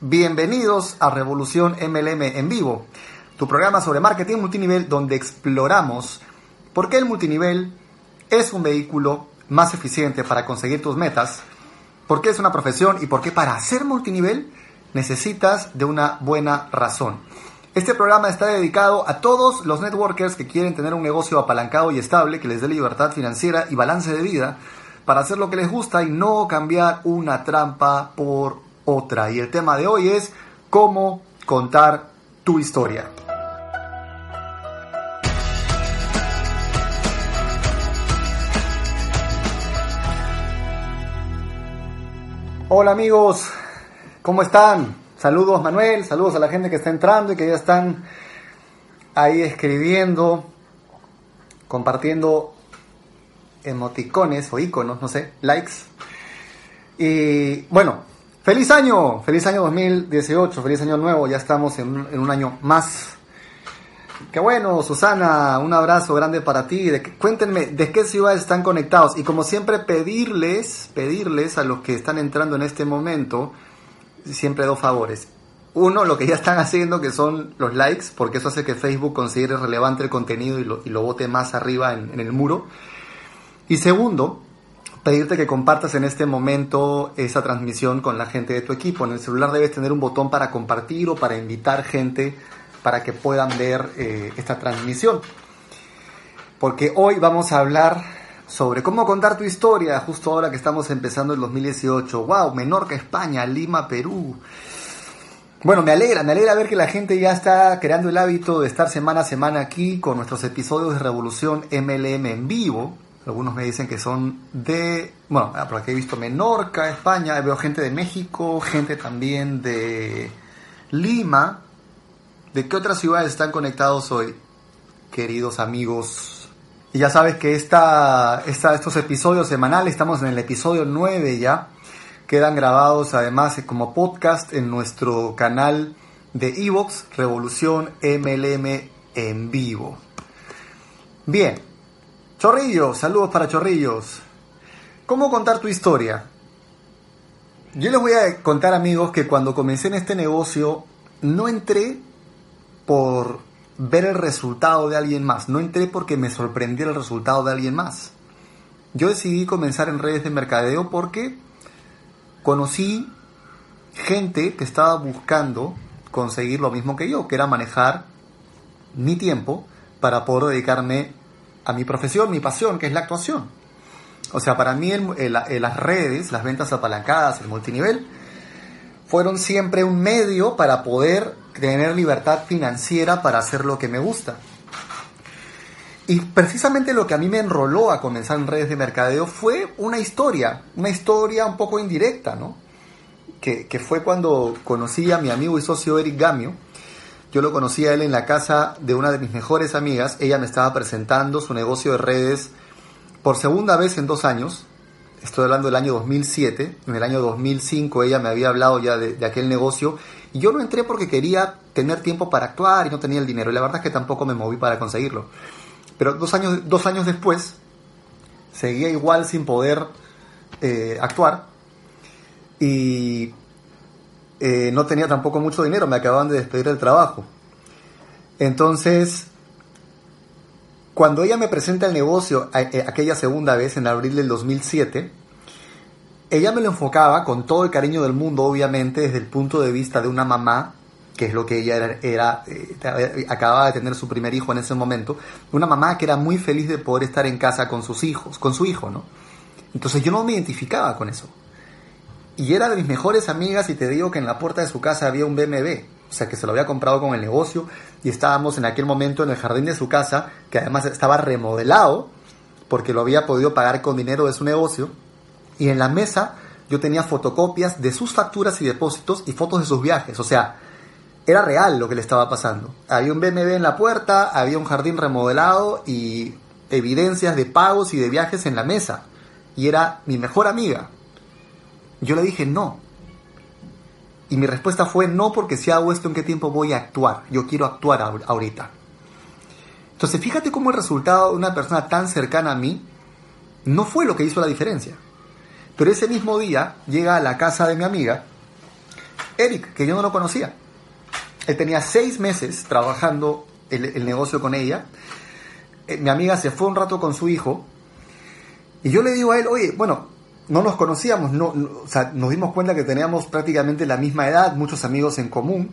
Bienvenidos a Revolución MLM en vivo, tu programa sobre marketing multinivel donde exploramos por qué el multinivel es un vehículo más eficiente para conseguir tus metas, por qué es una profesión y por qué para hacer multinivel necesitas de una buena razón. Este programa está dedicado a todos los networkers que quieren tener un negocio apalancado y estable que les dé libertad financiera y balance de vida para hacer lo que les gusta y no cambiar una trampa por otra. Y el tema de hoy es cómo contar tu historia. Hola amigos, ¿cómo están? Saludos Manuel, saludos a la gente que está entrando y que ya están ahí escribiendo, compartiendo emoticones o iconos, no sé, likes. Y bueno, feliz año, feliz año 2018, feliz año nuevo, ya estamos en un, en un año más. Qué bueno, Susana, un abrazo grande para ti. De cuéntenme de qué ciudades están conectados y como siempre pedirles, pedirles a los que están entrando en este momento, siempre dos favores. Uno, lo que ya están haciendo, que son los likes, porque eso hace que Facebook considere relevante el contenido y lo, y lo bote más arriba en, en el muro. Y segundo, pedirte que compartas en este momento esa transmisión con la gente de tu equipo. En el celular debes tener un botón para compartir o para invitar gente para que puedan ver eh, esta transmisión. Porque hoy vamos a hablar sobre cómo contar tu historia justo ahora que estamos empezando el 2018. ¡Wow! Menorca, España, Lima, Perú. Bueno, me alegra, me alegra ver que la gente ya está creando el hábito de estar semana a semana aquí con nuestros episodios de Revolución MLM en vivo. Algunos me dicen que son de, bueno, por aquí he visto Menorca, España, veo gente de México, gente también de Lima. ¿De qué otras ciudades están conectados hoy, queridos amigos? Y ya sabes que esta, esta, estos episodios semanales, estamos en el episodio 9 ya, quedan grabados además como podcast en nuestro canal de Evox, Revolución MLM en vivo. Bien, Chorrillos, saludos para Chorrillos. ¿Cómo contar tu historia? Yo les voy a contar amigos que cuando comencé en este negocio no entré por ver el resultado de alguien más, no entré porque me sorprendiera el resultado de alguien más. Yo decidí comenzar en redes de mercadeo porque conocí gente que estaba buscando conseguir lo mismo que yo, que era manejar mi tiempo para poder dedicarme a mi profesión, mi pasión, que es la actuación. O sea, para mí las redes, las ventas apalancadas, el multinivel, fueron siempre un medio para poder tener libertad financiera para hacer lo que me gusta. Y precisamente lo que a mí me enroló a comenzar en redes de mercadeo fue una historia, una historia un poco indirecta, ¿no? Que, que fue cuando conocí a mi amigo y socio Eric Gamio. Yo lo conocí a él en la casa de una de mis mejores amigas. Ella me estaba presentando su negocio de redes por segunda vez en dos años. Estoy hablando del año 2007. En el año 2005 ella me había hablado ya de, aquel negocio. Y yo no entré porque quería tener tiempo para actuar y no tenía el dinero. Y la verdad es que tampoco me moví para conseguirlo. Pero dos años, dos años después, seguía igual sin poder eh, actuar. Y eh, no tenía tampoco mucho dinero. Me acababan de despedir del trabajo. Entonces, cuando ella me presenta el negocio eh, aquella segunda vez, en abril del 2007, ella me lo enfocaba con todo el cariño del mundo, obviamente, desde el punto de vista de una mamá, que es lo que ella era, eh, acababa de tener su primer hijo en ese momento, una mamá que era muy feliz de poder estar en casa con sus hijos, con su hijo, ¿no? Entonces yo no me identificaba con eso. Y era de mis mejores amigas y te digo que en la puerta de su casa había un BMW, o sea que se lo había comprado con el negocio y estábamos en aquel momento en el jardín de su casa, que además estaba remodelado porque lo había podido pagar con dinero de su negocio y en la mesa yo tenía fotocopias de sus facturas y depósitos y fotos de sus viajes. O sea, era real lo que le estaba pasando. Había un BMW en la puerta, había un jardín remodelado y evidencias de pagos y de viajes en la mesa. Y era mi mejor amiga. Yo le dije no. Y mi respuesta fue no porque si hago esto en qué tiempo voy a actuar. Yo quiero actuar ahorita. Entonces fíjate cómo el resultado de una persona tan cercana a mí no fue lo que hizo la diferencia. Pero ese mismo día llega a la casa de mi amiga Eric, que yo no lo conocía. Él tenía seis meses trabajando el, el negocio con ella. Eh, mi amiga se fue un rato con su hijo. Y yo le digo a él, oye, bueno, no nos conocíamos, no, o sea, nos dimos cuenta que teníamos prácticamente la misma edad, muchos amigos en común,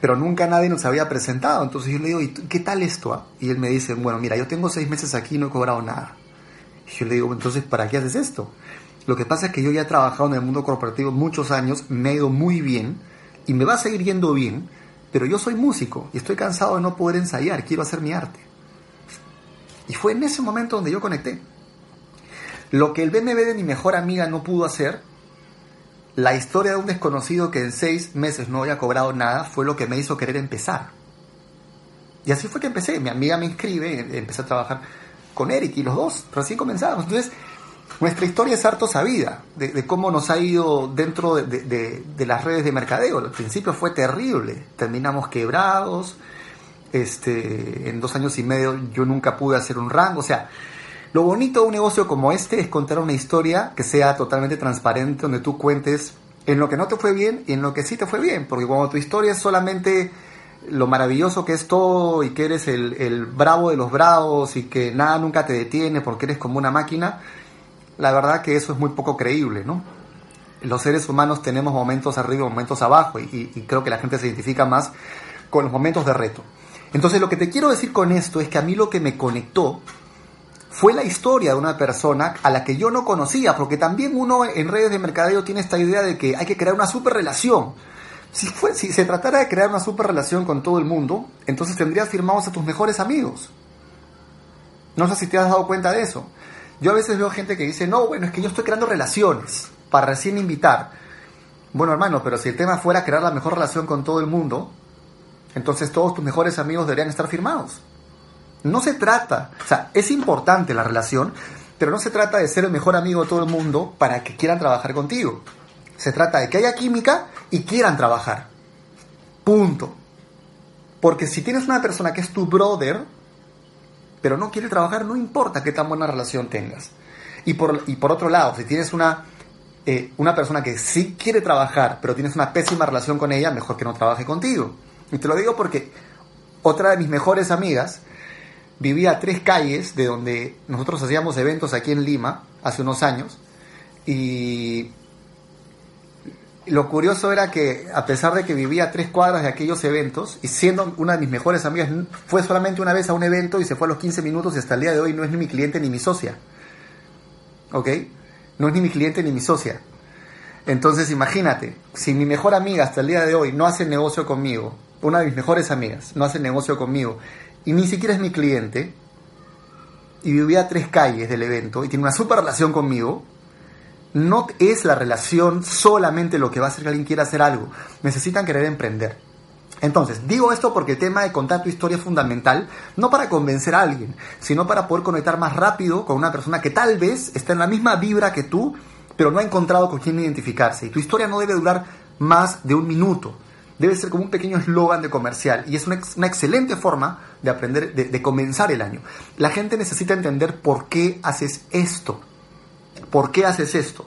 pero nunca nadie nos había presentado. Entonces yo le digo, ¿y qué tal esto? Ah? Y él me dice, bueno, mira, yo tengo seis meses aquí y no he cobrado nada. Y yo le digo, entonces, ¿para qué haces esto? Lo que pasa es que yo ya he trabajado en el mundo corporativo muchos años, me ha ido muy bien y me va a seguir yendo bien, pero yo soy músico y estoy cansado de no poder ensayar, quiero hacer mi arte. Y fue en ese momento donde yo conecté. Lo que el BMW de mi mejor amiga no pudo hacer, la historia de un desconocido que en seis meses no había cobrado nada, fue lo que me hizo querer empezar. Y así fue que empecé. Mi amiga me inscribe, empecé a trabajar con Eric y los dos recién comenzábamos. Entonces, nuestra historia es harto sabida de, cómo nos ha ido dentro de, de, las redes de mercadeo. Al principio fue terrible, terminamos quebrados. Este, en dos años y medio yo nunca pude hacer un rango. O sea, lo bonito de un negocio como este es contar una historia que sea totalmente transparente, donde tú cuentes en lo que no te fue bien y en lo que sí te fue bien, porque cuando tu historia es solamente lo maravilloso que es todo y que eres el, bravo de los bravos y que nada nunca te detiene porque eres como una máquina, la verdad que eso es muy poco creíble, ¿no? Los seres humanos tenemos momentos arriba y momentos abajo y, y creo que la gente se identifica más con los momentos de reto. Entonces lo que te quiero decir con esto es que a mí lo que me conectó fue la historia de una persona a la que yo no conocía, porque también uno en redes de mercadeo tiene esta idea de que hay que crear una super relación. Si, fue, si se tratara de crear una super relación con todo el mundo, entonces tendrías firmados a tus mejores amigos. No sé si te has dado cuenta de eso. Yo a veces veo gente que dice, no, bueno, es que yo estoy creando relaciones para recién invitar. Bueno, hermano, pero si el tema fuera crear la mejor relación con todo el mundo, entonces todos tus mejores amigos deberían estar firmados. No se trata, o sea, es importante la relación, pero no se trata de ser el mejor amigo de todo el mundo para que quieran trabajar contigo. Se trata de que haya química y quieran trabajar. Punto. Porque si tienes una persona que es tu brother, pero no quiere trabajar, no importa qué tan buena relación tengas. Y por, y por otro lado, si tienes una, eh, una persona que sí quiere trabajar, pero tienes una pésima relación con ella, mejor que no trabaje contigo. Y te lo digo porque otra de mis mejores amigas vivía tres calles de donde nosotros hacíamos eventos aquí en Lima hace unos años y lo curioso era que a pesar de que vivía tres cuadras de aquellos eventos y siendo una de mis mejores amigas, fue solamente una vez a un evento y se fue a los 15 minutos y hasta el día de hoy no es ni mi cliente ni mi socia. ¿Ok? No es ni mi cliente ni mi socia. Entonces imagínate, si mi mejor amiga hasta el día de hoy no hace negocio conmigo, una de mis mejores amigas no hace negocio conmigo y ni siquiera es mi cliente, y vivía a tres calles del evento y tiene una super relación conmigo, no es la relación solamente lo que va a hacer que alguien quiera hacer algo. Necesitan querer emprender. Entonces, digo esto porque el tema de contar tu historia es fundamental, no para convencer a alguien, sino para poder conectar más rápido con una persona que tal vez está en la misma vibra que tú, pero no ha encontrado con quién identificarse. Y tu historia no debe durar más de un minuto debe ser como un pequeño eslogan de comercial y es una, excelente forma de aprender, de, comenzar el año. La gente necesita entender por qué haces esto. ¿Por qué haces esto?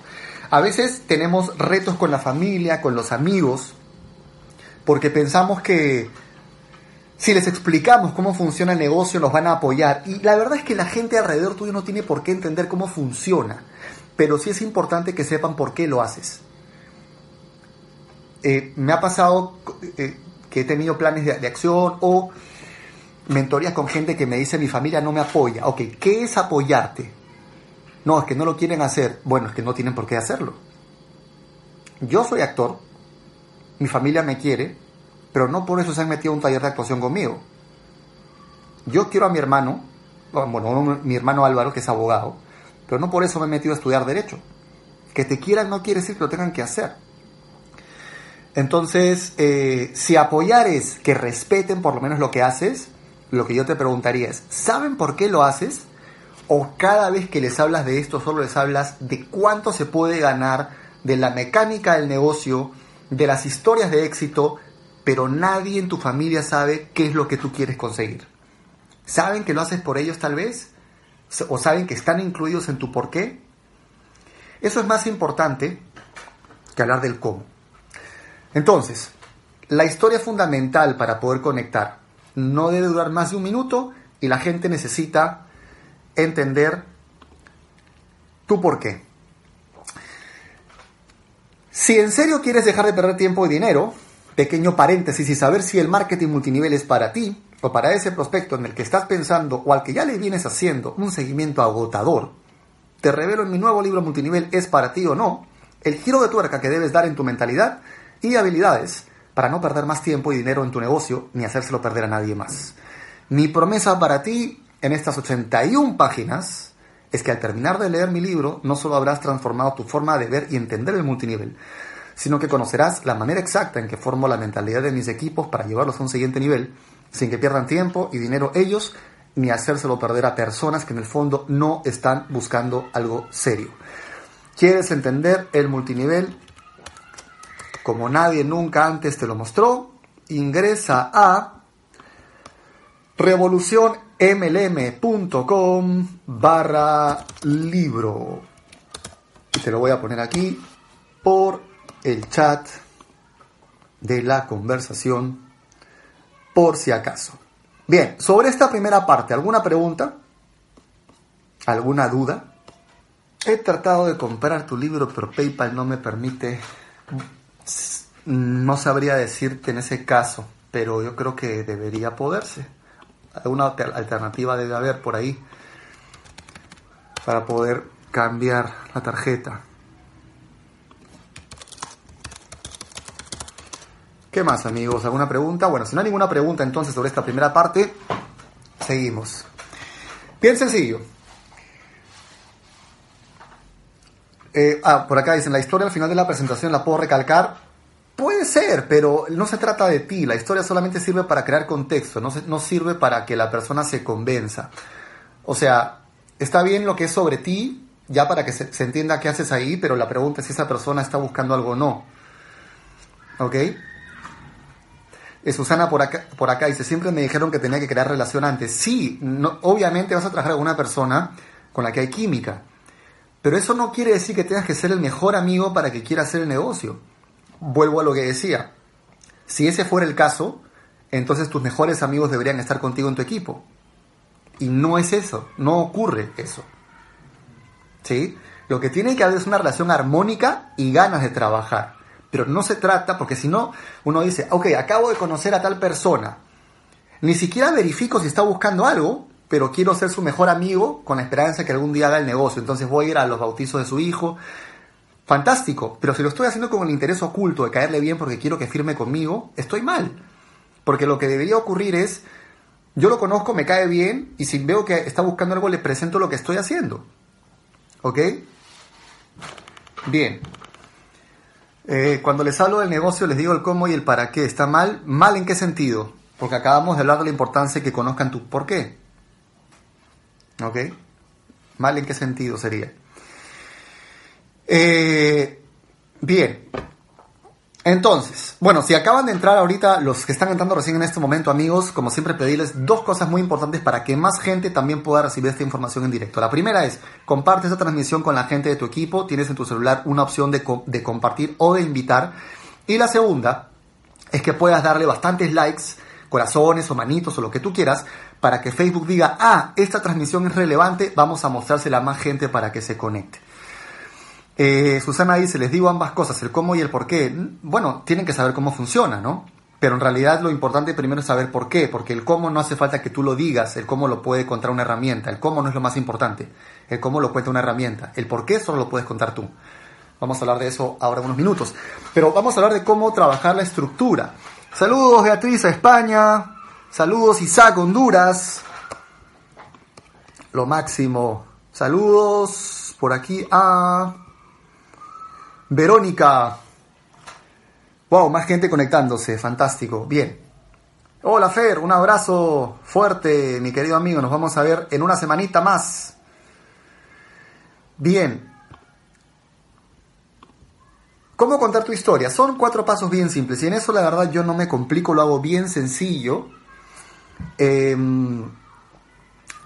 A veces tenemos retos con la familia, con los amigos, porque pensamos que si les explicamos cómo funciona el negocio nos van a apoyar. Y la verdad es que la gente alrededor tuyo no tiene por qué entender cómo funciona, pero sí es importante que sepan por qué lo haces. Eh, me ha pasado eh, que he tenido planes de, acción o mentorías con gente que me dice mi familia no me apoya. Ok, ¿qué es apoyarte? No, es que no lo quieren hacer. Bueno, es que no tienen por qué hacerlo. Yo soy actor, mi familia me quiere, pero no por eso se han metido a un taller de actuación conmigo. Yo quiero a mi hermano, bueno, mi hermano Álvaro, que es abogado, pero no por eso me he metido a estudiar derecho. Que te quieran no quiere decir que lo tengan que hacer. Entonces, eh, si apoyar es que respeten por lo menos lo que haces, lo que yo te preguntaría es, ¿saben por qué lo haces? ¿O cada vez que les hablas de esto solo les hablas de cuánto se puede ganar, de la mecánica del negocio, de las historias de éxito, pero nadie en tu familia sabe qué es lo que tú quieres conseguir? ¿Saben que lo haces por ellos tal vez? ¿O saben que están incluidos en tu por qué? Eso es más importante que hablar del cómo. Entonces, la historia fundamental para poder conectar no debe durar más de un minuto y la gente necesita entender tu por qué. Si en serio quieres dejar de perder tiempo y dinero, pequeño paréntesis y saber si el marketing multinivel es para ti o para ese prospecto en el que estás pensando o al que ya le vienes haciendo un seguimiento agotador, te revelo en mi nuevo libro multinivel es para ti o no, el giro de tuerca que debes dar en tu mentalidad y habilidades para no perder más tiempo y dinero en tu negocio ni hacérselo perder a nadie más. Mi promesa para ti en estas 81 páginas es que al terminar de leer mi libro no solo habrás transformado tu forma de ver y entender el multinivel, sino que conocerás la manera exacta en que formo la mentalidad de mis equipos para llevarlos a un siguiente nivel, sin que pierdan tiempo y dinero ellos, ni hacérselo perder a personas que en el fondo no están buscando algo serio. ¿Quieres entender el multinivel? Como nadie nunca antes te lo mostró, ingresa a revolucionmlm.com barra libro. Y te lo voy a poner aquí por el chat de la conversación, por si acaso. Bien, sobre esta primera parte, ¿alguna pregunta? ¿Alguna duda? He tratado de comprar tu libro, pero PayPal no me permite no sabría decirte en ese caso, pero yo creo que debería poderse. Alguna alternativa debe haber por ahí para poder cambiar la tarjeta. ¿Qué más amigos? ¿Alguna pregunta? Bueno, si no hay ninguna pregunta entonces sobre esta primera parte, seguimos. Bien sencillo. Eh, ah, por acá dicen, la historia al final de la presentación la puedo recalcar. Puede ser, pero no se trata de ti. La historia solamente sirve para crear contexto, no, no sirve para que la persona se convenza. O sea, está bien lo que es sobre ti, ya para que se, entienda qué haces ahí, pero la pregunta es si esa persona está buscando algo o no. ¿Ok? Eh, Susana por acá, por acá dice, siempre me dijeron que tenía que crear relación antes. Sí, no, obviamente vas a trabajar con una persona con la que hay química. Pero eso no quiere decir que tengas que ser el mejor amigo para que quiera hacer el negocio. Vuelvo a lo que decía. Si ese fuera el caso, entonces tus mejores amigos deberían estar contigo en tu equipo. Y no es eso, no ocurre eso. ¿Sí? Lo que tiene que haber es una relación armónica y ganas de trabajar. Pero no se trata, porque si no, uno dice, ok, acabo de conocer a tal persona. Ni siquiera verifico si está buscando algo, pero quiero ser su mejor amigo con la esperanza de que algún día haga el negocio. Entonces voy a ir a los bautizos de su hijo. Fantástico, pero si lo estoy haciendo con el interés oculto de caerle bien porque quiero que firme conmigo, estoy mal. Porque lo que debería ocurrir es, yo lo conozco, me cae bien, y si veo que está buscando algo, le presento lo que estoy haciendo. ¿Ok? Bien. Eh, cuando les hablo del negocio, les digo el cómo y el para qué. ¿Está mal? ¿Mal en qué sentido? Porque acabamos de hablar de la importancia de que conozcan tu por qué. ¿Ok? ¿Mal en qué sentido sería? Eh, bien. Entonces, bueno, si acaban de entrar ahorita, los que están entrando recién en este momento, amigos, como siempre pedirles dos cosas muy importantes para que más gente también pueda recibir esta información en directo. La primera es, comparte esta transmisión con la gente de tu equipo, tienes en tu celular una opción de, de compartir o de invitar. Y la segunda es que puedas darle bastantes likes, corazones o manitos o lo que tú quieras para que Facebook diga, ah, esta transmisión es relevante, vamos a mostrársela a más gente para que se conecte. Eh, Susana dice, les digo ambas cosas, el cómo y el por qué. Bueno, tienen que saber cómo funciona, ¿no? Pero en realidad lo importante primero es saber por qué, porque el cómo no hace falta que tú lo digas, el cómo lo puede contar una herramienta, el cómo no es lo más importante, el cómo lo cuenta una herramienta, el por qué solo lo puedes contar tú. Vamos a hablar de eso ahora unos minutos. Pero vamos a hablar de cómo trabajar la estructura. Saludos Beatriz a España, Saludos Isaac Honduras. Lo máximo. Saludos por aquí a Verónica. Wow, más gente conectándose. Fantástico. Bien. Hola Fer, un abrazo fuerte, mi querido amigo. Nos vamos a ver en una semanita más. Bien. ¿Cómo contar tu historia? Son cuatro pasos bien simples y en eso la verdad yo no me complico, lo hago bien sencillo Em,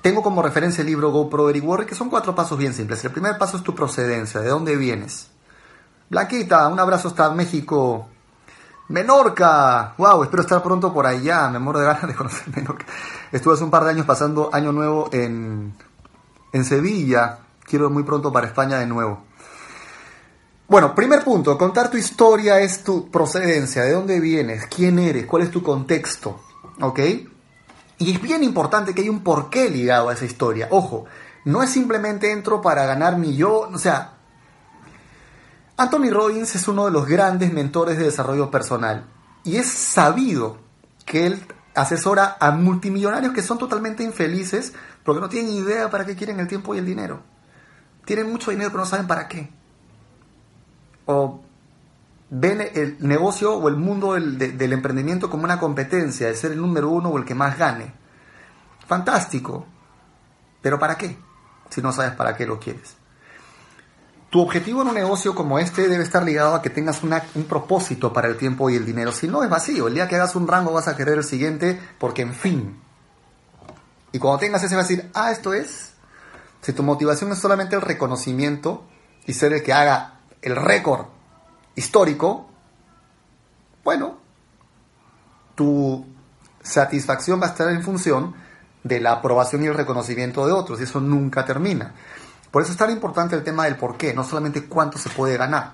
tengo como referencia el libro GoPro Eric Worre, que son cuatro pasos bien simples. El primer paso es tu procedencia, de dónde vienes. Blanquita, un abrazo hasta México. Menorca. Wow, espero estar pronto por allá. Me muero de ganas de conocer Menorca. Estuve hace un par de años pasando año nuevo en, en Sevilla. Quiero ir muy pronto para España de nuevo. Bueno, primer punto, contar tu historia es tu procedencia, de dónde vienes, quién eres, cuál es tu contexto, ¿ok? Y es bien importante que hay un porqué ligado a esa historia. Ojo, no es simplemente entro para ganar mi yo, o sea, Anthony Robbins es uno de los grandes mentores de desarrollo personal y es sabido que él asesora a multimillonarios que son totalmente infelices porque no tienen idea para qué quieren el tiempo y el dinero. Tienen mucho dinero pero no saben para qué. O ven el negocio o el mundo del, emprendimiento como una competencia, de ser el número uno o el que más gane. Fantástico. Pero ¿para qué? Si no sabes para qué lo quieres. Tu objetivo en un negocio como este debe estar ligado a que tengas un propósito para el tiempo y el dinero. Si no, es vacío. El día que hagas un rango vas a querer el siguiente porque, en fin. Y cuando tengas ese vas a decir, ah, esto es. Si tu motivación es solamente el reconocimiento y ser el que haga el récord histórico, bueno, tu satisfacción va a estar en función de la aprobación y el reconocimiento de otros y eso nunca termina. Por eso es tan importante el tema del por qué, no solamente cuánto se puede ganar.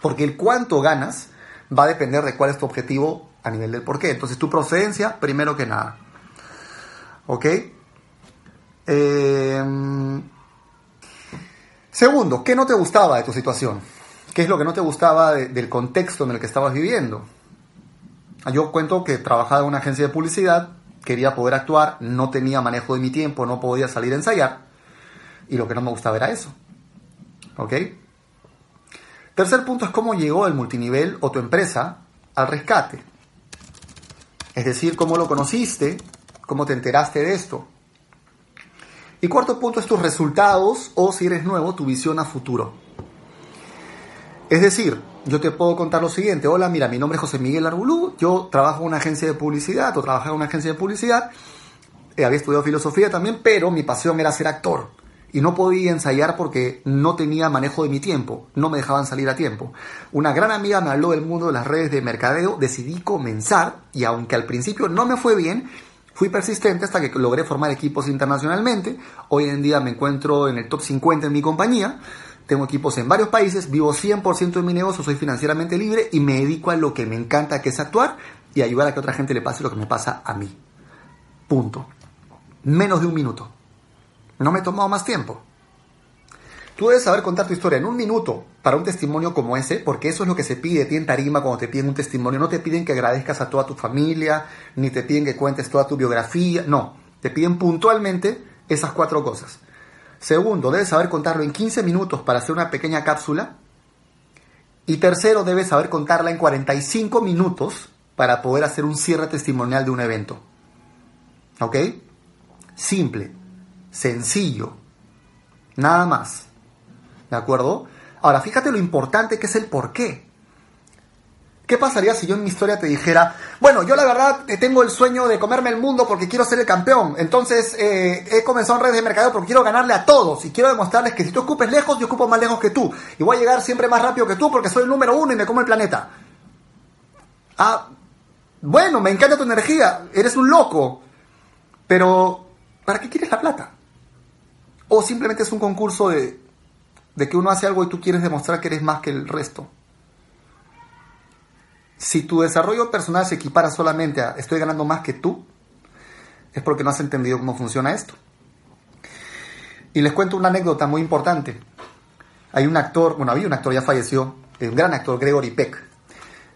Porque el cuánto ganas va a depender de cuál es tu objetivo a nivel del por qué. Entonces, tu procedencia, primero que nada. ¿Ok? Em, segundo, ¿qué no te gustaba de tu situación? ¿Qué es lo que no te gustaba del contexto en el que estabas viviendo? Yo cuento que trabajaba en una agencia de publicidad, quería poder actuar, no tenía manejo de mi tiempo, no podía salir a ensayar y lo que no me gustaba era eso. ¿Ok? Tercer punto es cómo llegó el multinivel o tu empresa al rescate. Es decir, cómo lo conociste, cómo te enteraste de esto. Y cuarto punto es tus resultados o si eres nuevo, tu visión a futuro. Es decir, yo te puedo contar lo siguiente. Hola, mira, mi nombre es José Miguel Arbulú, yo trabajo en una agencia de publicidad o trabajaba en una agencia de publicidad, eh, había estudiado filosofía también, pero mi pasión era ser actor y no podía ensayar porque no tenía manejo de mi tiempo, no me dejaban salir a tiempo. Una gran amiga me habló del mundo de las redes de mercadeo, decidí comenzar y aunque al principio no me fue bien, fui persistente hasta que logré formar equipos internacionalmente. Hoy en día me encuentro en el top 50 en mi compañía. Tengo equipos en varios países, vivo 100% de mi negocio, soy financieramente libre y me dedico a lo que me encanta, que es actuar y ayudar a que otra gente le pase lo que me pasa a mí. Punto. Menos de un minuto. No me he tomado más tiempo. Tú debes saber contar tu historia en un minuto para un testimonio como ese, porque eso es lo que se pide de ti en tarima cuando te piden un testimonio. No te piden que agradezcas a toda tu familia, ni te piden que cuentes toda tu biografía. No, te piden puntualmente esas cuatro cosas. Segundo, debes saber contarlo en 15 minutos para hacer una pequeña cápsula. Y tercero, debes saber contarla en 45 minutos para poder hacer un cierre testimonial de un evento. ¿Ok? Simple sencillo. Nada más. ¿De acuerdo? Ahora, fíjate lo importante que es el por qué. ¿Qué pasaría si yo en mi historia te dijera, bueno, yo la verdad eh, tengo el sueño de comerme el mundo porque quiero ser el campeón, entonces eh, he comenzado en redes de mercado porque quiero ganarle a todos y quiero demostrarles que si tú ocupes lejos, yo ocupo más lejos que tú y voy a llegar siempre más rápido que tú porque soy el número uno y me como el planeta? Ah, bueno, me encanta tu energía, eres un loco, pero ¿para qué quieres la plata? O simplemente es un concurso de, que uno hace algo y tú quieres demostrar que eres más que el resto. Si tu desarrollo personal se equipara solamente a estoy ganando más que tú, es porque no has entendido cómo funciona esto. Y les cuento una anécdota muy importante. Hay un actor, bueno, había un actor, ya falleció, un gran actor, Gregory Peck,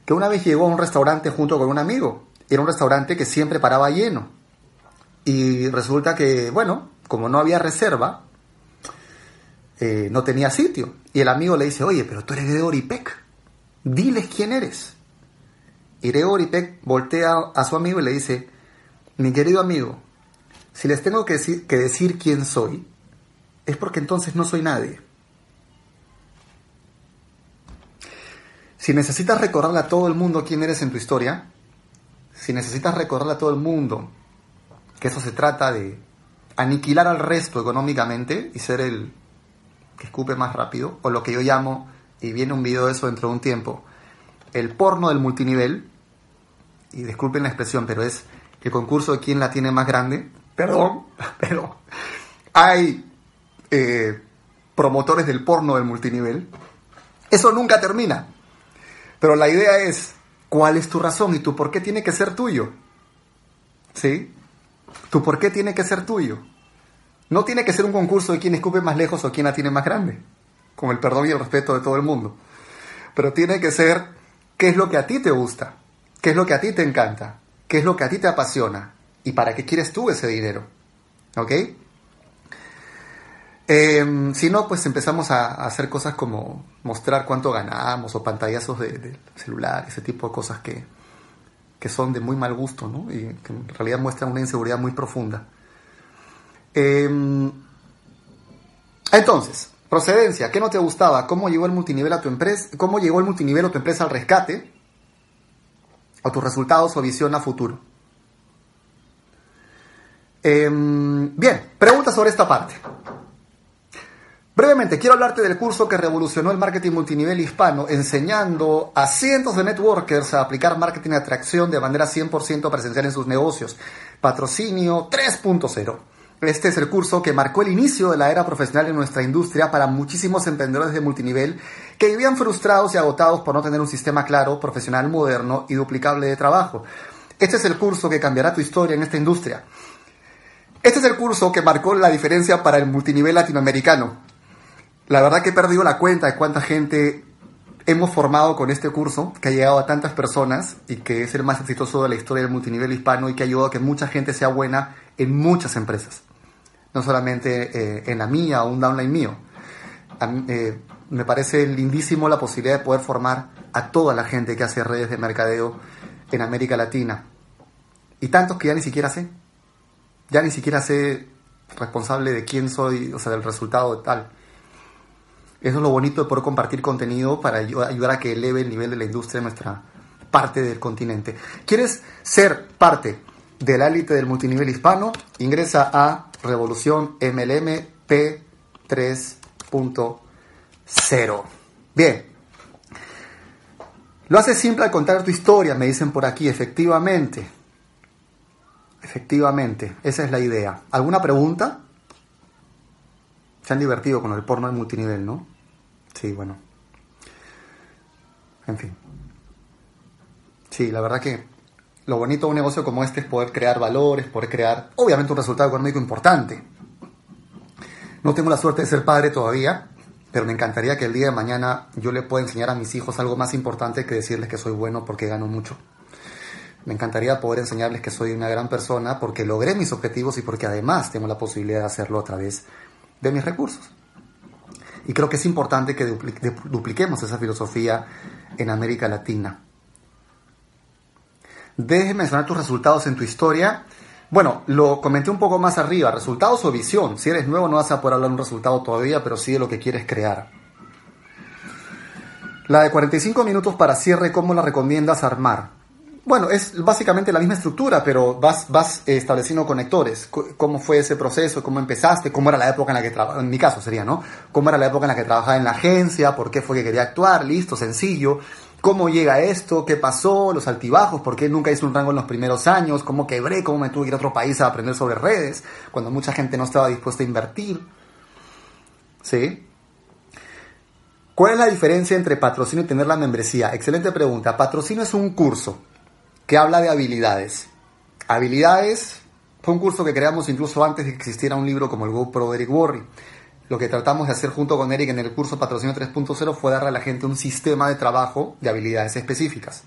que una vez llegó a un restaurante junto con un amigo. Era un restaurante que siempre paraba lleno. Y resulta que, bueno, como no había reserva, eh, no tenía sitio. Y el amigo le dice, oye, pero tú eres Gregory Peck, diles quién eres. Y Gregory Peck voltea a su amigo y le dice, mi querido amigo, si les tengo que decir, que decir quién soy, es porque entonces no soy nadie. Si necesitas recordarle a todo el mundo quién eres en tu historia, si necesitas recordarle a todo el mundo que eso se trata de aniquilar al resto económicamente y ser el que escupe más rápido, o lo que yo llamo, y viene un video de eso dentro de un tiempo, el porno del multinivel, y disculpen la expresión, pero es el concurso de quién la tiene más grande, perdón, pero hay eh, promotores del porno del multinivel, eso nunca termina. Pero la idea es, ¿cuál es tu razón y tu por qué tiene que ser tuyo? ¿Sí? ¿Tu por qué tiene que ser tuyo? No tiene que ser un concurso de quién escupe más lejos o quién la tiene más grande, con el perdón y el respeto de todo el mundo. Pero tiene que ser qué es lo que a ti te gusta, qué es lo que a ti te encanta, qué es lo que a ti te apasiona y para qué quieres tú ese dinero. ¿Ok? Em, si no, pues empezamos a, hacer cosas como mostrar cuánto ganamos o pantallazos de, celular, ese tipo de cosas que, que, son de muy mal gusto, ¿no? Y que en realidad muestran una inseguridad muy profunda. Em, entonces, procedencia, ¿qué no te gustaba? ¿Cómo llegó el multinivel a tu empresa? ¿Cómo llegó el multinivel a tu empresa al rescate? ¿O tus resultados o visión a futuro? Em, bien, pregunta sobre esta parte. Brevemente, quiero hablarte del curso que revolucionó el marketing multinivel hispano, enseñando a cientos de networkers a aplicar marketing de atracción de manera 100% presencial en sus negocios. Patrocinio 3.0. Este es el curso que marcó el inicio de la era profesional en nuestra industria para muchísimos emprendedores de multinivel que vivían frustrados y agotados por no tener un sistema claro, profesional, moderno y duplicable de trabajo. Este es el curso que cambiará tu historia en esta industria. Este es el curso que marcó la diferencia para el multinivel latinoamericano. La verdad que he perdido la cuenta de cuánta gente hemos formado con este curso, que ha llegado a tantas personas y que es el más exitoso de la historia del multinivel hispano y que ha ayudado a que mucha gente sea buena en muchas empresas. No solamente eh, en la mía o un downline mío. Eh, me parece lindísimo la posibilidad de poder formar a toda la gente que hace redes de mercadeo en América Latina. Y tantos que ya ni siquiera sé. Ya ni siquiera sé responsable de quién soy, o sea, del resultado de tal. Eso es lo bonito de poder compartir contenido para ayudar a que eleve el nivel de la industria en nuestra parte del continente. ¿Quieres ser parte de la élite del multinivel hispano? Ingresa a Revolución MLM P3.0. Bien. Lo haces simple al contar tu historia, me dicen por aquí, efectivamente. Efectivamente, esa es la idea. ¿Alguna pregunta? Se han divertido con el porno de multinivel, ¿no? Sí, bueno. En fin. Sí, la verdad que lo bonito de un negocio como este es poder crear valores, poder crear, obviamente, un resultado económico importante. No tengo la suerte de ser padre todavía, pero me encantaría que el día de mañana yo le pueda enseñar a mis hijos algo más importante que decirles que soy bueno porque gano mucho. Me encantaría poder enseñarles que soy una gran persona porque logré mis objetivos y porque además tengo la posibilidad de hacerlo a través de mis recursos. Y creo que es importante que dupliquemos esa filosofía en América Latina. Deje mencionar tus resultados en tu historia. Bueno, lo comenté un poco más arriba, resultados o visión. Si eres nuevo no vas a poder hablar de un resultado todavía, pero sí de lo que quieres crear. La de 45 minutos para cierre, ¿cómo la recomiendas armar? Bueno, es básicamente la misma estructura, pero vas, vas estableciendo conectores. ¿Cómo fue ese proceso? ¿Cómo empezaste? ¿Cómo era la época en la que trabajaba? En mi caso sería, ¿no? ¿Cómo era la época en la que trabajaba en la agencia? ¿Por qué fue que quería actuar? Listo, sencillo. ¿Cómo llega esto? ¿Qué pasó? Los altibajos. ¿Por qué nunca hice un rango en los primeros años? ¿Cómo quebré? ¿Cómo me tuve que ir a otro país a aprender sobre redes? Cuando mucha gente no estaba dispuesta a invertir. ¿Sí? ¿Cuál es la diferencia entre patrocinio y tener la membresía? Excelente pregunta. Patrocinio es un curso que habla de habilidades. Habilidades fue un curso que creamos incluso antes de que existiera un libro como el GoPro de Eric Worre. Lo que tratamos de hacer junto con Eric en el curso Patrocinio 3.0 fue darle a la gente un sistema de trabajo de habilidades específicas.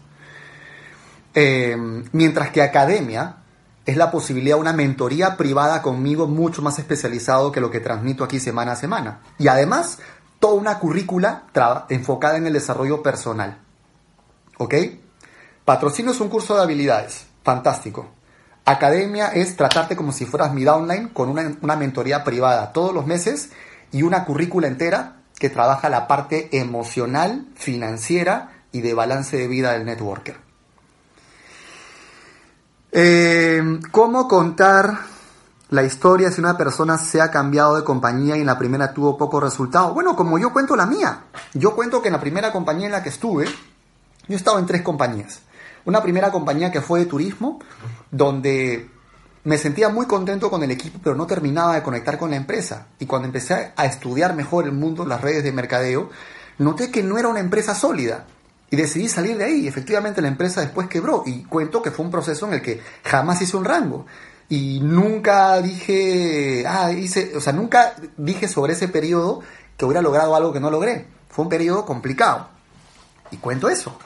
Eh, mientras que academia es la posibilidad de una mentoría privada conmigo mucho más especializado que lo que transmito aquí semana a semana. Y además, toda una currícula enfocada en el desarrollo personal. ¿Ok? Patrocinio es un curso de habilidades, fantástico. Academia es tratarte como si fueras mi downline con una, mentoría privada todos los meses y una currícula entera que trabaja la parte emocional, financiera y de balance de vida del networker. Eh, ¿Cómo contar la historia si una persona se ha cambiado de compañía y en la primera tuvo poco resultado? Bueno, como yo cuento la mía. Yo cuento que en la primera compañía en la que estuve, Yo he estado en tres compañías. Una primera compañía que fue de turismo, donde me sentía muy contento con el equipo, pero no terminaba de conectar con la empresa. Y cuando empecé a estudiar mejor el mundo, las redes de mercadeo, noté que no era una empresa sólida. Y decidí salir de ahí. Efectivamente, la empresa después quebró. Y cuento que fue un proceso en el que jamás hice un rango. Y nunca dije, ah, hice, o sea, nunca dije sobre ese periodo que hubiera logrado algo que no logré. Fue un periodo complicado. Y cuento eso.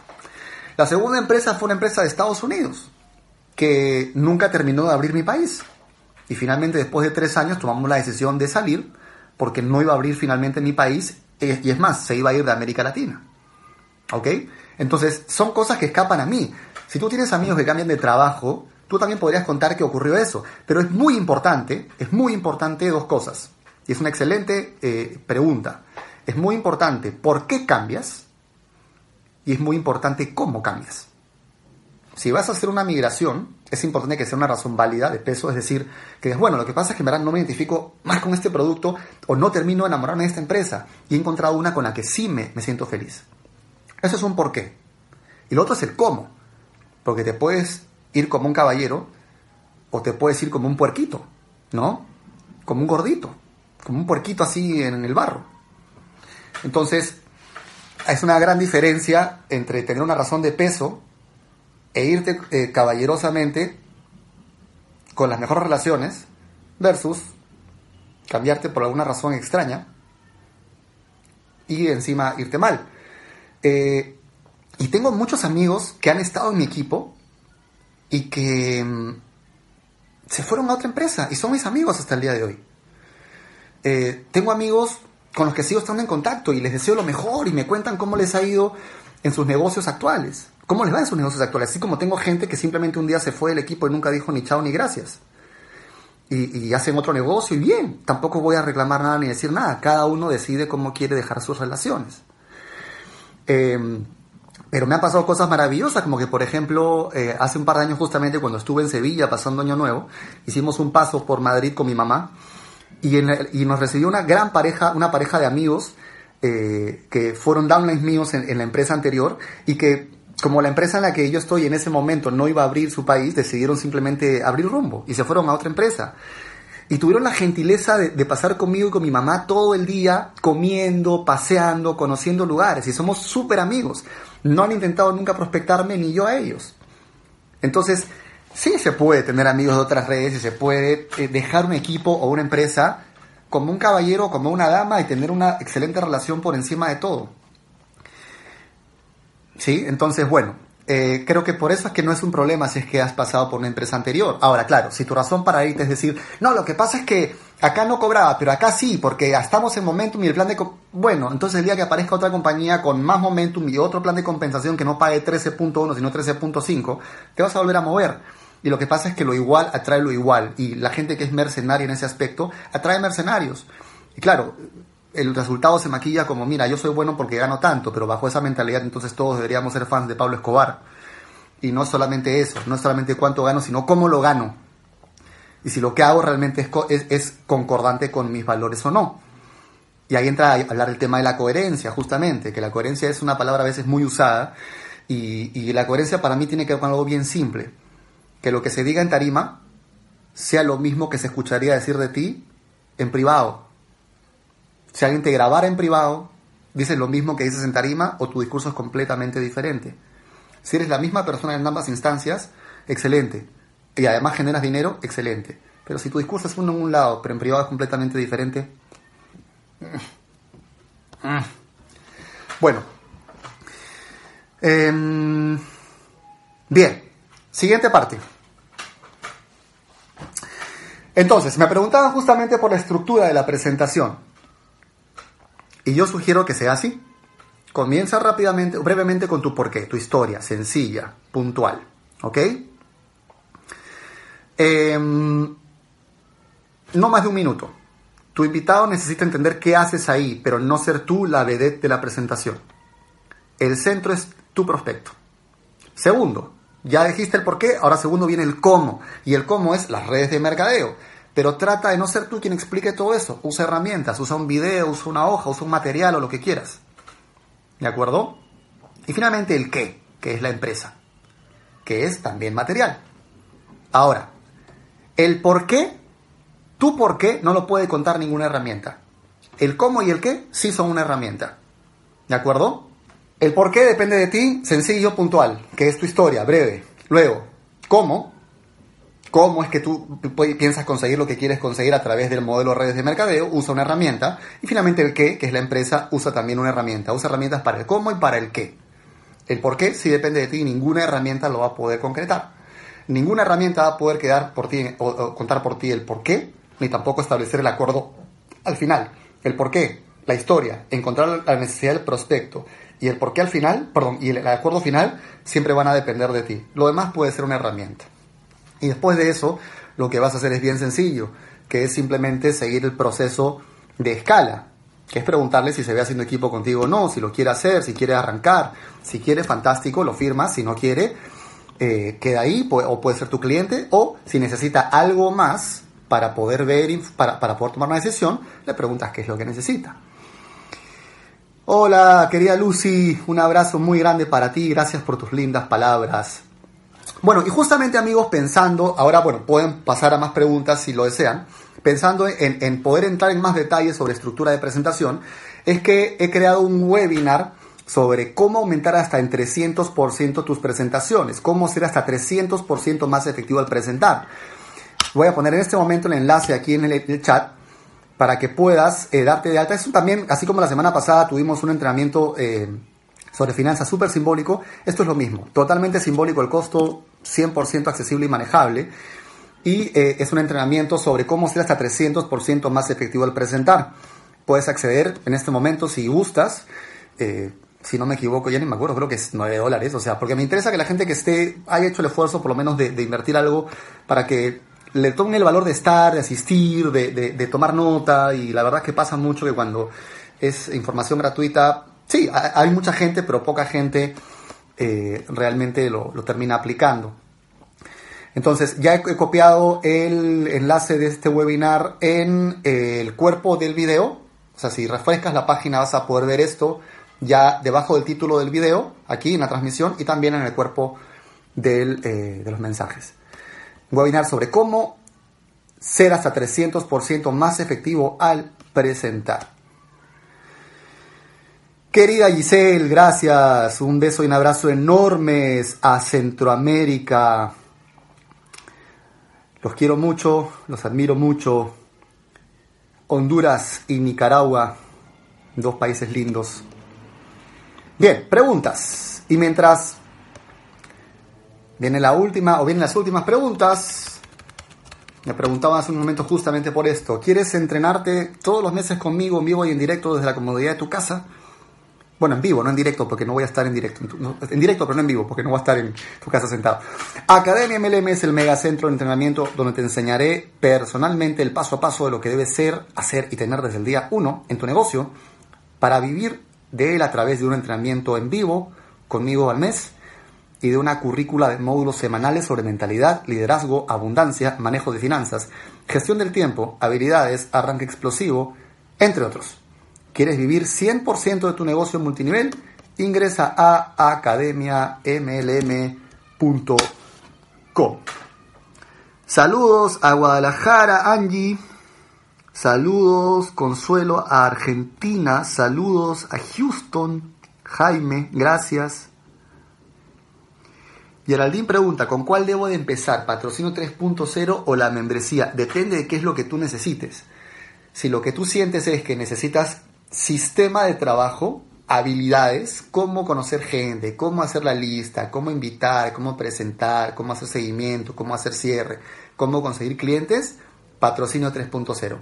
La segunda empresa fue una empresa de Estados Unidos, que nunca terminó de abrir mi país. Y finalmente, después de tres años, tomamos la decisión de salir, porque no iba a abrir finalmente mi país, eh, y es más, se iba a ir de América Latina. ¿Ok? Entonces, son cosas que escapan a mí. Si tú tienes amigos que cambian de trabajo, tú también podrías contar que ocurrió eso. Pero es muy importante, es muy importante dos cosas. Y es una excelente eh, pregunta. Es muy importante por qué cambias y es muy importante cómo cambias. Si vas a hacer una migración, es importante que sea una razón válida de peso, es decir, que bueno, lo que pasa es que en verdad no me identifico más con este producto o no termino de enamorarme de esta empresa y he encontrado una con la que sí me, me siento feliz. Eso es un por qué. Y lo otro es el cómo, porque te puedes ir como un caballero o te puedes ir como un puerquito, ¿no? Como un gordito, como un puerquito así en el barro. Entonces, es una gran diferencia entre tener una razón de peso e irte eh, caballerosamente con las mejores relaciones versus cambiarte por alguna razón extraña y encima irte mal. Eh, y tengo muchos amigos que han estado en mi equipo y que mm, se fueron a otra empresa y son mis amigos hasta el día de hoy. Eh, tengo amigos con los que sigo estando en contacto y les deseo lo mejor y me cuentan cómo les ha ido en sus negocios actuales. ¿Cómo les va en sus negocios actuales? Así como tengo gente que simplemente un día se fue del equipo y nunca dijo ni chao ni gracias. Y, hacen otro negocio y bien, tampoco voy a reclamar nada ni decir nada. Cada uno decide cómo quiere dejar sus relaciones. Em, pero me han pasado cosas maravillosas, como que por ejemplo, eh, hace un par de años justamente cuando estuve en Sevilla pasando Año Nuevo, hicimos un paso por Madrid con mi mamá y, nos recibió una gran pareja, una pareja de amigos eh, que fueron downlines míos en, la empresa anterior y que como la empresa en la que yo estoy en ese momento no iba a abrir su país, decidieron simplemente abrir rumbo y se fueron a otra empresa. Y tuvieron la gentileza de, de, pasar conmigo y con mi mamá todo el día, comiendo, paseando, conociendo lugares. Y somos súper amigos. No han intentado nunca prospectarme ni yo a ellos. Entonces, sí se puede tener amigos de otras redes y se puede eh, dejar un equipo o una empresa como un caballero, como una dama y tener una excelente relación por encima de todo. ¿Sí? Entonces, bueno, eh, creo que por eso es que no es un problema si es que has pasado por una empresa anterior. Ahora, claro, si tu razón para irte es decir, no, lo que pasa es que acá no cobraba, pero acá sí, porque estamos en momentum y el plan de... Bueno, entonces el día que aparezca otra compañía con más momentum y otro plan de compensación que no pague 13.1, sino 13.5, te vas a volver a mover. Y lo que pasa es que lo igual atrae lo igual. Y la gente que es mercenaria en ese aspecto atrae mercenarios. Y claro, el resultado se maquilla como, mira, yo soy bueno porque gano tanto, pero bajo esa mentalidad entonces todos deberíamos ser fans de Pablo Escobar. Y no solamente eso, no solamente cuánto gano, sino cómo lo gano. Y si lo que hago realmente es, es, concordante con mis valores o no. Y ahí entra a hablar el tema de la coherencia, justamente, que la coherencia es una palabra a veces muy usada. Y, y la coherencia para mí tiene que ver con algo bien simple que lo que se diga en tarima sea lo mismo que se escucharía decir de ti en privado. Si alguien te grabara en privado, dices lo mismo que dices en tarima o tu discurso es completamente diferente. Si eres la misma persona en ambas instancias, excelente. Y además generas dinero, excelente. Pero si tu discurso es uno en un lado, pero en privado es completamente diferente. Bueno. Em, bien. Siguiente parte. Entonces, me preguntaban justamente por la estructura de la presentación. Y yo sugiero que sea así. Comienza rápidamente, brevemente con tu porqué, tu historia, sencilla, puntual. ¿Ok? Em, no más de un minuto. Tu invitado necesita entender qué haces ahí, pero no ser tú la vedette de la presentación. El centro es tu prospecto. Segundo, ya dijiste el por qué, ahora segundo viene el cómo. Y el cómo es las redes de mercadeo. Pero trata de no ser tú quien explique todo eso. Usa herramientas, usa un video, usa una hoja, usa un material o lo que quieras. ¿De acuerdo? Y finalmente el qué. que es la empresa, que es también material. Ahora, el por qué, tu por qué no lo puede contar ninguna herramienta. El cómo y el qué sí son una herramienta. ¿De acuerdo? El por qué depende de ti, sencillo, puntual, que es tu historia, breve. Luego, ¿cómo? ¿Cómo es que tú piensas conseguir lo que quieres conseguir a través del modelo de redes de mercadeo? Usa una herramienta. Y finalmente el qué, que es la empresa, usa también una herramienta. Usa herramientas para el cómo y para el qué. El por qué sí depende de ti ninguna herramienta lo va a poder concretar. Ninguna herramienta va a poder quedar por ti o, contar por ti el por qué, ni tampoco establecer el acuerdo al final. El por qué, la historia, encontrar la necesidad del prospecto y el por qué al final, perdón, y el acuerdo final siempre van a depender de ti. Lo demás puede ser una herramienta. Y después de eso, lo que vas a hacer es bien sencillo, que es simplemente seguir el proceso de escala, que es preguntarle si se ve haciendo equipo contigo o no, si lo quiere hacer, si quiere arrancar, si quiere, fantástico, lo firmas, si no quiere, eh, queda ahí, o puede ser tu cliente, o si necesita algo más para poder ver, para, para poder tomar una decisión, le preguntas qué es lo que necesita. Hola, querida Lucy, un abrazo muy grande para ti, gracias por tus lindas palabras. Bueno, y justamente amigos, pensando, ahora bueno, pueden pasar a más preguntas si lo desean, pensando en, en poder entrar en más detalles sobre estructura de presentación, es que he creado un webinar sobre cómo aumentar hasta en 300% tus presentaciones, cómo ser hasta 300% más efectivo al presentar. Voy a poner en este momento el enlace aquí en el chat para que puedas eh, darte de alta. Eso también, así como la semana pasada tuvimos un entrenamiento eh, sobre finanzas súper simbólico, esto es lo mismo, totalmente simbólico el costo, 100% accesible y manejable. Y eh, es un entrenamiento sobre cómo ser hasta 300% más efectivo al presentar. Puedes acceder en este momento si gustas. si no me equivoco, ya ni me acuerdo, creo que es 9 dólares. O sea, porque me interesa que la gente que esté haya hecho el esfuerzo por lo menos de, de invertir algo para que le tomen el valor de estar, de asistir, de, tomar nota y la verdad es que pasa mucho que cuando es información gratuita, sí, hay mucha gente, pero poca gente eh, realmente lo, termina aplicando. Entonces, ya he, copiado el enlace de este webinar en el cuerpo del video. O sea, si refrescas la página vas a poder ver esto ya debajo del título del video, aquí en la transmisión, y también en el cuerpo del, eh, de los mensajes webinar sobre cómo ser hasta 300% más efectivo al presentar. Querida Giselle, gracias. Un beso y un abrazo enormes a Centroamérica. Los quiero mucho, los admiro mucho. Honduras y Nicaragua, dos países lindos. Bien, preguntas. Y mientras Viene la última, o vienen las últimas preguntas. Me preguntaba hace un momento justamente por esto. ¿Quieres entrenarte todos los meses conmigo en vivo y en directo desde la comodidad de tu casa? Bueno, en vivo, no en directo, porque no voy a estar en directo. En directo, pero no en vivo, porque no voy a estar en tu casa sentado. Academia MLM es el megacentro de entrenamiento donde te enseñaré personalmente el paso a paso de lo que debes ser, hacer y tener desde el día 1 en tu negocio para vivir de él a través de un entrenamiento en vivo conmigo al mes y de una currícula de módulos semanales sobre mentalidad, liderazgo, abundancia, manejo de finanzas, gestión del tiempo, habilidades, arranque explosivo, entre otros. ¿Quieres vivir 100% de tu negocio multinivel? Ingresa a academiamlm.com. Saludos a Guadalajara, Angie. Saludos, Consuelo, a Argentina. Saludos a Houston, Jaime, gracias. Geraldine pregunta, ¿con cuál debo de empezar? ¿Patrocino 3.0 o la membresía? Depende de qué es lo que tú necesites. Si lo que tú sientes es que necesitas sistema de trabajo, habilidades, cómo conocer gente, cómo hacer la lista, cómo invitar, cómo presentar, cómo hacer seguimiento, cómo hacer cierre, cómo conseguir clientes, patrocinio 3.0.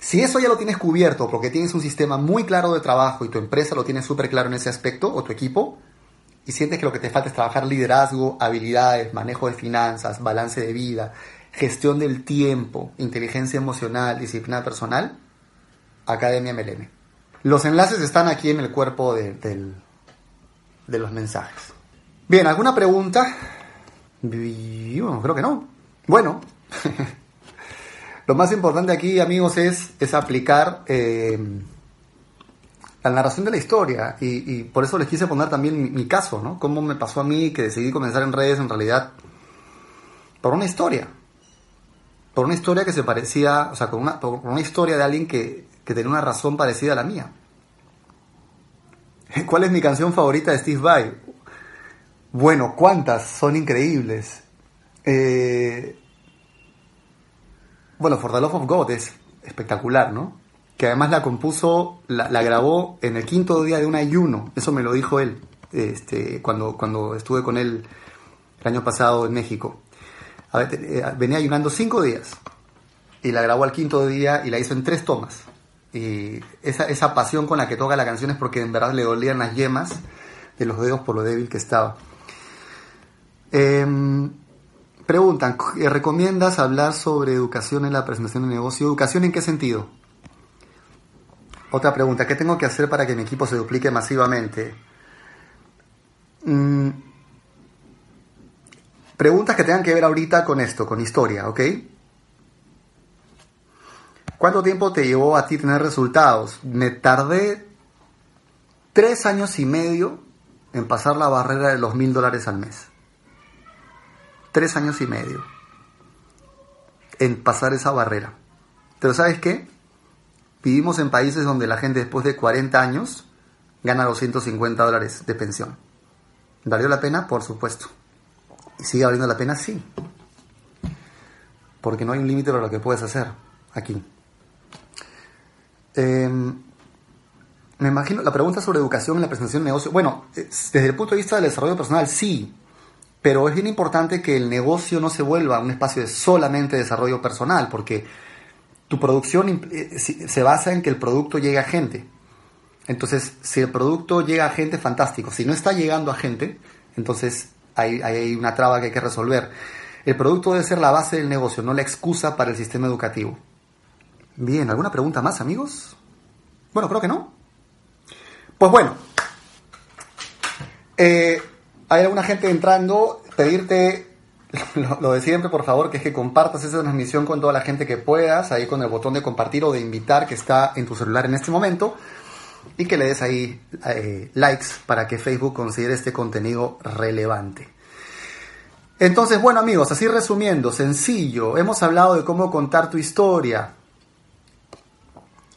Si eso ya lo tienes cubierto porque tienes un sistema muy claro de trabajo y tu empresa lo tiene súper claro en ese aspecto o tu equipo, y sientes que lo que te falta es trabajar liderazgo, habilidades, manejo de finanzas, balance de vida, gestión del tiempo, inteligencia emocional, disciplina personal, Academia MLM. Los enlaces están aquí en el cuerpo de, de los mensajes. Bien, ¿alguna pregunta? creo que no. Bueno, lo más importante aquí, amigos, es, es aplicar eh, la narración de la historia. Y, por eso les quise poner también mi, caso, ¿no? Cómo me pasó a mí que decidí comenzar en redes en realidad por una historia. Por una historia que se parecía, o sea, con una, por una historia de alguien que, que tenía una razón parecida a la mía. ¿Cuál es mi canción favorita de Steve Vai? Bueno, ¿cuántas? Son increíbles. Eh, bueno, For the Love of God es espectacular, ¿no? Que además la compuso, la, grabó en el quinto día de un ayuno. Eso me lo dijo él este, cuando, cuando estuve con él el año pasado en México. Eh, venía ayunando cinco días y la grabó al quinto día y la hizo en tres tomas. Y esa, esa pasión con la que toca la canción es porque en verdad le dolían las yemas de los dedos por lo débil que estaba. Em, preguntan, ¿recomiendas hablar sobre educación en la presentación de negocio? ¿Educación en qué sentido? Otra pregunta, ¿qué tengo que hacer para que mi equipo se duplique masivamente? Mm, preguntas que tengan que ver ahorita con esto, con historia, ¿ok? ¿Cuánto tiempo te llevó a ti tener resultados? Me tardé tres años y medio en pasar la barrera de los mil dólares al mes. Tres años y medio en pasar esa barrera. Pero ¿sabes qué? Vivimos en países donde la gente después de 40 años gana 250 dólares de pensión. ¿Valió la pena? Por supuesto. ¿Y sigue valiendo la pena? Sí. Porque no hay un límite para lo que puedes hacer aquí. Em, me imagino, la pregunta sobre educación en la presentación de negocio, bueno, desde el punto de vista del desarrollo personal, sí, pero es bien importante que el negocio no se vuelva un espacio de solamente desarrollo personal, porque tu producción eh, se basa en que el producto llegue a gente. Entonces, si el producto llega a gente, fantástico. Si no está llegando a gente, entonces hay, hay una traba que hay que resolver. El producto debe ser la base del negocio, no la excusa para el sistema educativo. Bien, ¿alguna pregunta más, amigos? Bueno, creo que no. Pues bueno, eh, hay alguna gente entrando, pedirte lo, de siempre, por favor, que es que compartas esa transmisión con toda la gente que puedas, ahí con el botón de compartir o de invitar que está en tu celular en este momento, y que le des ahí eh, likes para que Facebook considere este contenido relevante. Entonces, bueno amigos, así resumiendo, sencillo, hemos hablado de cómo contar tu historia,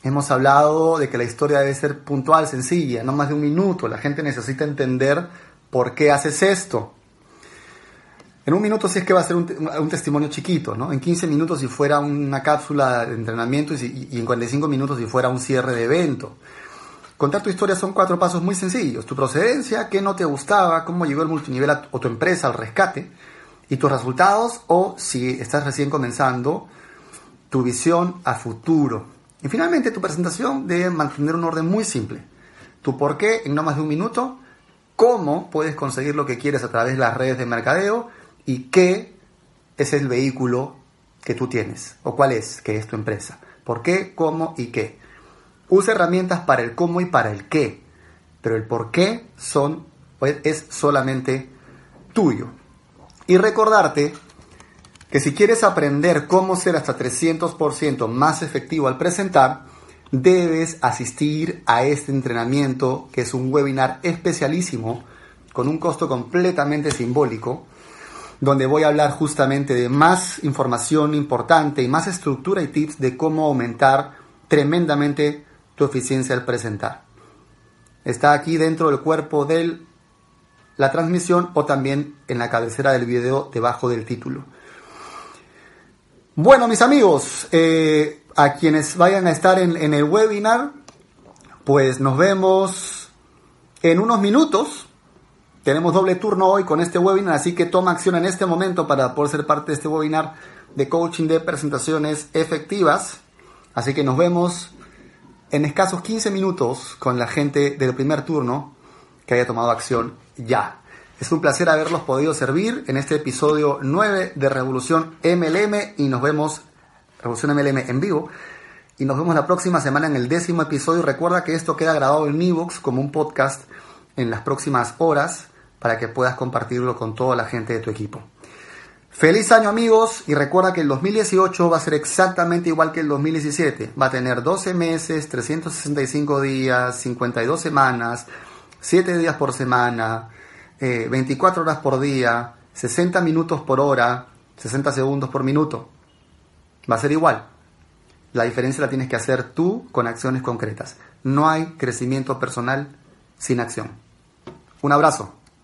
Hemos hablado de que la historia debe ser puntual, sencilla, no más de un minuto. La gente necesita entender por qué haces esto. En un minuto sí es que va a ser un, testimonio chiquito, ¿no? En 15 minutos si fuera una cápsula de entrenamiento y, y, en 45 minutos si fuera un cierre de evento. Contar tu historia son cuatro pasos muy sencillos. Tu procedencia, qué no te gustaba, cómo llegó el multinivel o tu empresa al rescate, y tus resultados, o si estás recién comenzando, tu visión a futuro. Y finalmente tu presentación debe mantener un orden muy simple. Tu por qué en no más de un minuto, cómo puedes conseguir lo que quieres a través de las redes de mercadeo y qué es el vehículo que tú tienes o cuál es, que es tu empresa. ¿Por qué, cómo y qué? Usa herramientas para el cómo y para el qué, pero el por qué son, es solamente tuyo. Y recordarte que si quieres aprender cómo ser hasta 300% más efectivo al presentar, debes asistir a este entrenamiento, que es un webinar especialísimo, con un costo completamente simbólico, donde voy a hablar justamente de más información importante y más estructura y tips de cómo aumentar tremendamente tu eficiencia al presentar. Está aquí dentro del cuerpo de la transmisión o también en la cabecera del video debajo del título. Bueno, mis amigos, eh, a quienes vayan a estar en, en, el webinar, pues nos vemos en unos minutos. Tenemos doble turno hoy con este webinar, así que toma acción en este momento para poder ser parte de este webinar de coaching de presentaciones efectivas. Así que nos vemos en escasos 15 minutos con la gente del primer turno que haya tomado acción ya. Es un placer haberlos podido servir en este episodio 9 de Revolución MLM y nos vemos, Revolución MLM en vivo, y nos vemos la próxima semana en el décimo episodio. Recuerda que esto queda grabado en Evox como un podcast en las próximas horas para que puedas compartirlo con toda la gente de tu equipo. Feliz año amigos y recuerda que el 2018 va a ser exactamente igual que el 2017. Va a tener 12 meses, 365 días, 52 semanas, 7 días por semana, 24 eh, horas por día, 60 minutos por hora, 60 segundos por minuto. Va a ser igual. La diferencia la tienes que hacer tú con acciones concretas. No hay crecimiento personal sin acción. Un abrazo.